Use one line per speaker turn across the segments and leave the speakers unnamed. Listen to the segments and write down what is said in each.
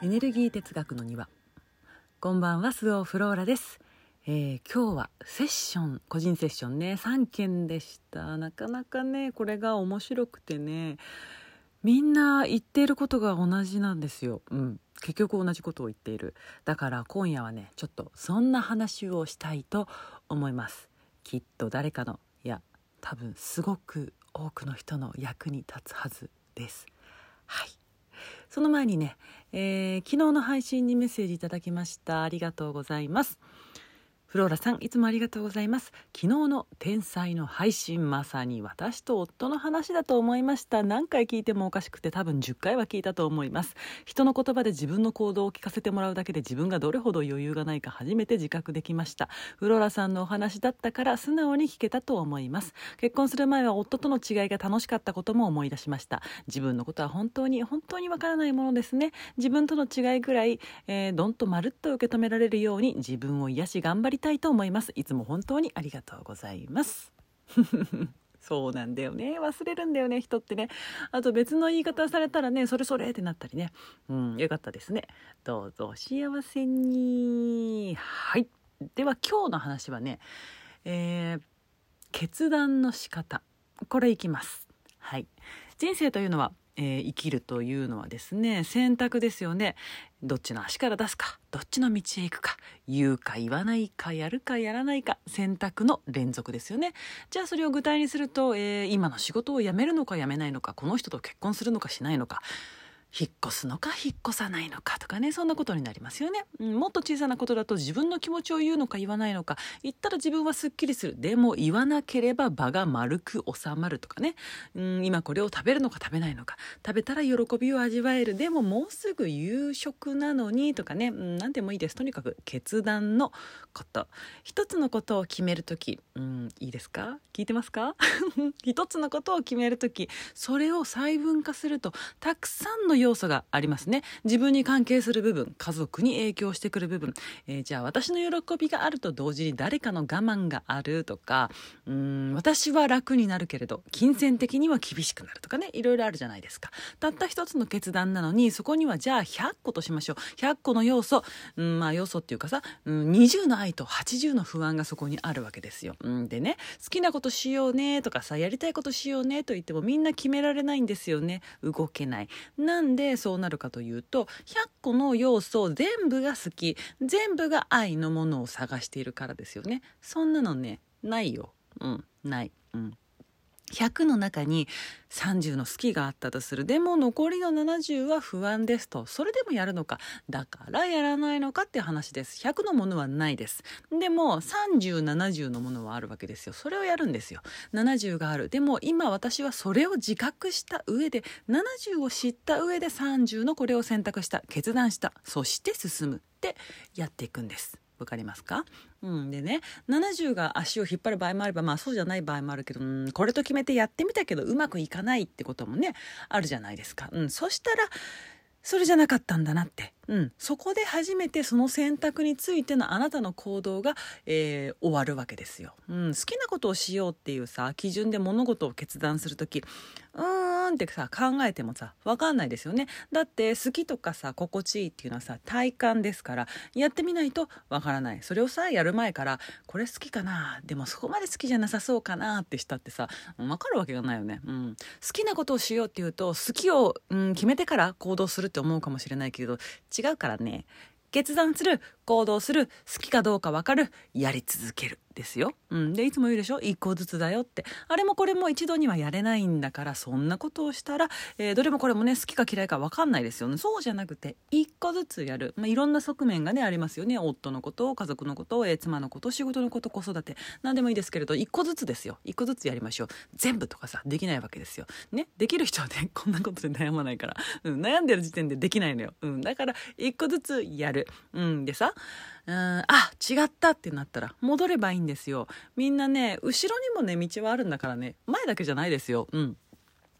エネルギー哲学の庭。こんばんはスオフローラです、えー今日はセッション個人セッションね。3件でした。なかなかねこれが面白くてね。みんな言っていることが同じなんですよ。うん。結局同じことを言っている。だから今夜はねちょっとそんな話をしたいと思います。きっと誰かのいや多分すごく多くの人の役に立つはずです。はい。その前にね、えー昨日の配信にメッセージいただきました。ありがとうございます。フローラさんいつもありがとうございます。昨日の天才の配信まさに私と夫の話だと思いました。何回聞いてもおかしくて多分10回は聞いたと思います。人の言葉で自分の行動を聞かせてもらうだけで自分がどれほど余裕がないか初めて自覚できました。フローラさんのお話だったから素直に聞けたと思います。結婚する前は夫との違いが楽しかったことも思い出しました。自分のことは本当に本当にわからないものですね。自分との違いぐらい、えーどんとまるっと受け止められるように自分を癒し頑張りたいと思います。いつも本当にありがとうございます。そうなんだよね。忘れるんだよね人ってね。あと別の言い方されたらねそれそれってなったりね。うんよかったですね。どうぞお幸せに。はい。では今日の話はねえー決断の仕方。これいきます。はい。人生というのは、えー生きるというのはですね選択ですよね。どっちの足から出すかどっちの道へ行くか言うか言わないかやるかやらないか選択の連続ですよね。じゃあそれを具体にすると、えー今の仕事を辞めるのか辞めないのかこの人と結婚するのかしないのか引っ越すのか引っ越さないのかとかねそんなことになりますよね、うんもっと小さなことだと自分の気持ちを言うのか言わないのか言ったら自分はすっきりする。でも言わなければ場が丸く収まるとかね、うん、今これを食べるのか食べないのか。食べたら喜びを味わえる。でももうすぐ夕食なのにとかね、うん、何でもいいです。とにかく決断のこと。一つのことを決める時、うん、いいですか？聞いてますか？一つのことを決める時。それを細分化するとたくさんの要素がありますね。自分に関係する部分家族に影響してくる部分、えーじゃあ私の喜びがあると同時に誰かの我慢があるとかうーん私は楽になるけれど金銭的には厳しくなるとかねいろいろあるじゃないですか。たった一つの決断なのにそこにはじゃあ100個としましょう。100個の要素、うん、まあ要素っていうかさ、うん、20の愛と80の不安がそこにあるわけですよ、うん、でね好きなことしようねとかさやりたいことしようねと言ってもみんな決められないんですよね。動けない。なんでそうなるかというと100個の要素全部が好き全部が愛のものを探しているからですよね。そんなのねないよ。うんない。うん。100の中に30の好きがあったとする。でも残りの70は不安ですと。それでもやるのか？だからやらないのかっていう話です。100のものはないです。でも3070のものはあるわけですよ。それをやるんですよ。70がある。でも今私はそれを自覚した上で70を知った上で30のこれを選択した。決断した。そして進むってやっていくんです。わかりますか？うん、でね70が足を引っ張る場合もあればまあそうじゃない場合もあるけど、うん、これと決めてやってみたけどうまくいかないってこともねあるじゃないですか、うん、そしたらそれじゃなかったんだなって、うん、そこで初めてその選択についてのあなたの行動が、えー終わるわけですよ、うん、好きなことをしようっていうさ基準で物事を決断する時うーんってさ考えてもさ分かんないですよね。だって好きとかさ心地いいっていうのはさ体感ですからやってみないと分からない。それをさやる前からこれ好きかなでもそこまで好きじゃなさそうかなってしたってさ分かるわけがないよね、うん、好きなことをしようっていうと好きを、うん、決めてから行動するって思うかもしれないけど違うからね。決断する行動する好きかどうか分かるやり続けるですよ、うん、でいつも言うでしょ？一個ずつだよって。あれもこれも一度にはやれないんだからそんなことをしたら、えーどれもこれもね好きか嫌いか分かんないですよね。そうじゃなくて一個ずつやる、まあ、いろんな側面がねありますよね。夫のこと家族のこと、えー妻のこと仕事のこと子育て。何でもいいですけれど一個ずつですよ。一個ずつやりましょう。全部とかさできないわけですよ。ね？できる人はね こんなことで悩まないから、うん、悩んでる時点でできないのよ、うん、だから一個ずつやる、うん、でさうん。あ違ったってなったら戻ればいいんですよ。みんなね後ろにもね道はあるんだからね前だけじゃないですよ。うん。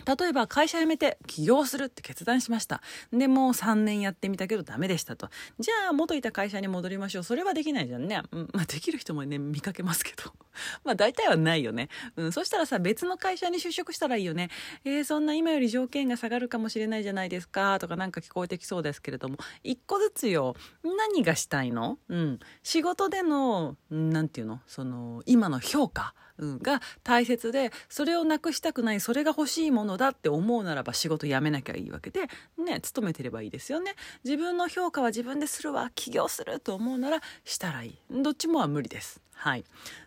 例えば会社辞めて起業するって決断しました。でもう3年やってみたけどダメでしたと。じゃあ元いた会社に戻りましょう。それはできないじゃんね、うんまあ、できる人もね見かけますけど。まあ大体はないよね、うん、そしたらさ別の会社に就職したらいいよね。えー、そんな今より条件が下がるかもしれないじゃないですか。とかなんか聞こえてきそうですけれども。一個ずつよ。何がしたいの？うん。仕事での何て言うの？その今の評価。が大切でそれをなくしたくない。それが欲しいもののだって思うならば仕事辞めなきゃいいわけでね勤めてればいいですよね。自分の評価は自分でするわ。起業すると思うならしたらいい。どっちもは無理です。はい。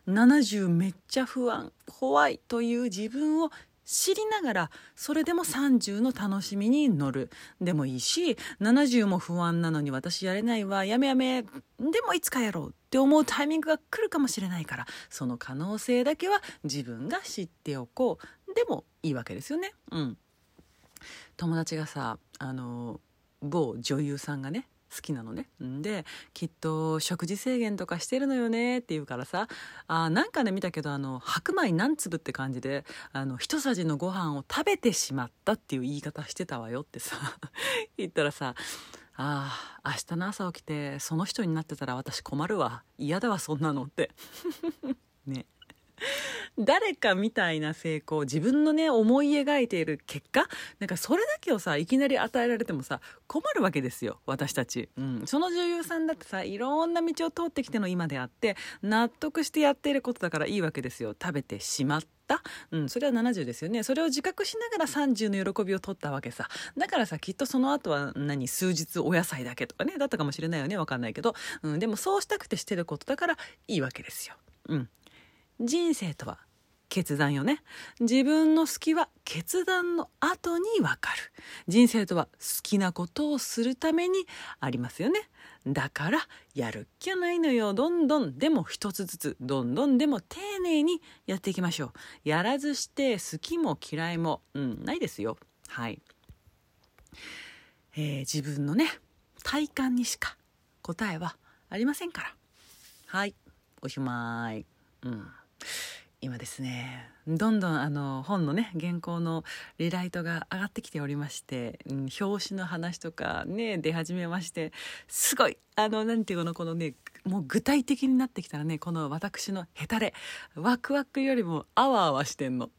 70めっちゃ不安怖いという自分を知りながらそれでも30の楽しみに乗る。でもいいし70も不安なのに私やれないわ。やめやめ。でもいつかやろうって思うタイミングが来るかもしれないからその可能性だけは自分が知っておこう。でもいいわけですよね。うん、友達がさあの某女優さんがね好きなのね。んで、きっと食事制限とかしてるのよねって言うからさ、あなんかね見たけど、あの、白米何粒って感じで、あの、一さじのご飯を食べてしまったっていう言い方してたわよってさ、言ったらさ、ああ、明日の朝起きてその人になってたら私困るわ。嫌だわ、そんなのって。ね。誰かみたいな成功自分のね思い描いている結果なんかそれだけをさいきなり与えられてもさ困るわけですよ私たち、うん、その女優さんだってさいろんな道を通ってきての今であって納得してやっていることだからいいわけですよ。食べてしまった。うん、それは70ですよね。それを自覚しながら30の喜びを取ったわけさ。だからさきっとその後は何数日お野菜だけとかねだったかもしれないよね。わかんないけど、うん、でもそうしたくてしてることだからいいわけですよ。うん。人生とは決断よね。自分の好きは決断の後にわかる。人生とは好きなことをするためにありますよね。だからやるっきゃないのよ。どんどんでも一つずつ、どんどんでも丁寧にやっていきましょう。やらずして好きも嫌いも、うん、ないですよ。はい。えー、自分のね、体感にしか答えはありませんから。はい。おしまい。うん。今ですねどんどんあの本のね原稿のリライトが上がってきておりまして、うん、表紙の話とかね出始めましてすごいあの何ていうのこのねもう具体的になってきたらねこの私のヘタレワクワクよりもあわあわしてんの。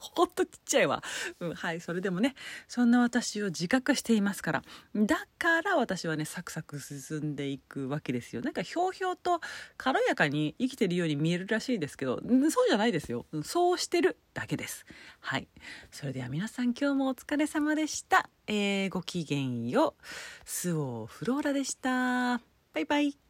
ほんとちっちゃいわ。うん、はい、それでもね、そんな私を自覚していますから。だから私はね、サクサク進んでいくわけですよ。なんかひょうひょうと軽やかに生きてるように見えるらしいですけど、そうじゃないですよ。そうしてるだけです。はい。それでは皆さん今日もお疲れ様でした。えー、ごきげんよう。スオフローラでした。バイバイ。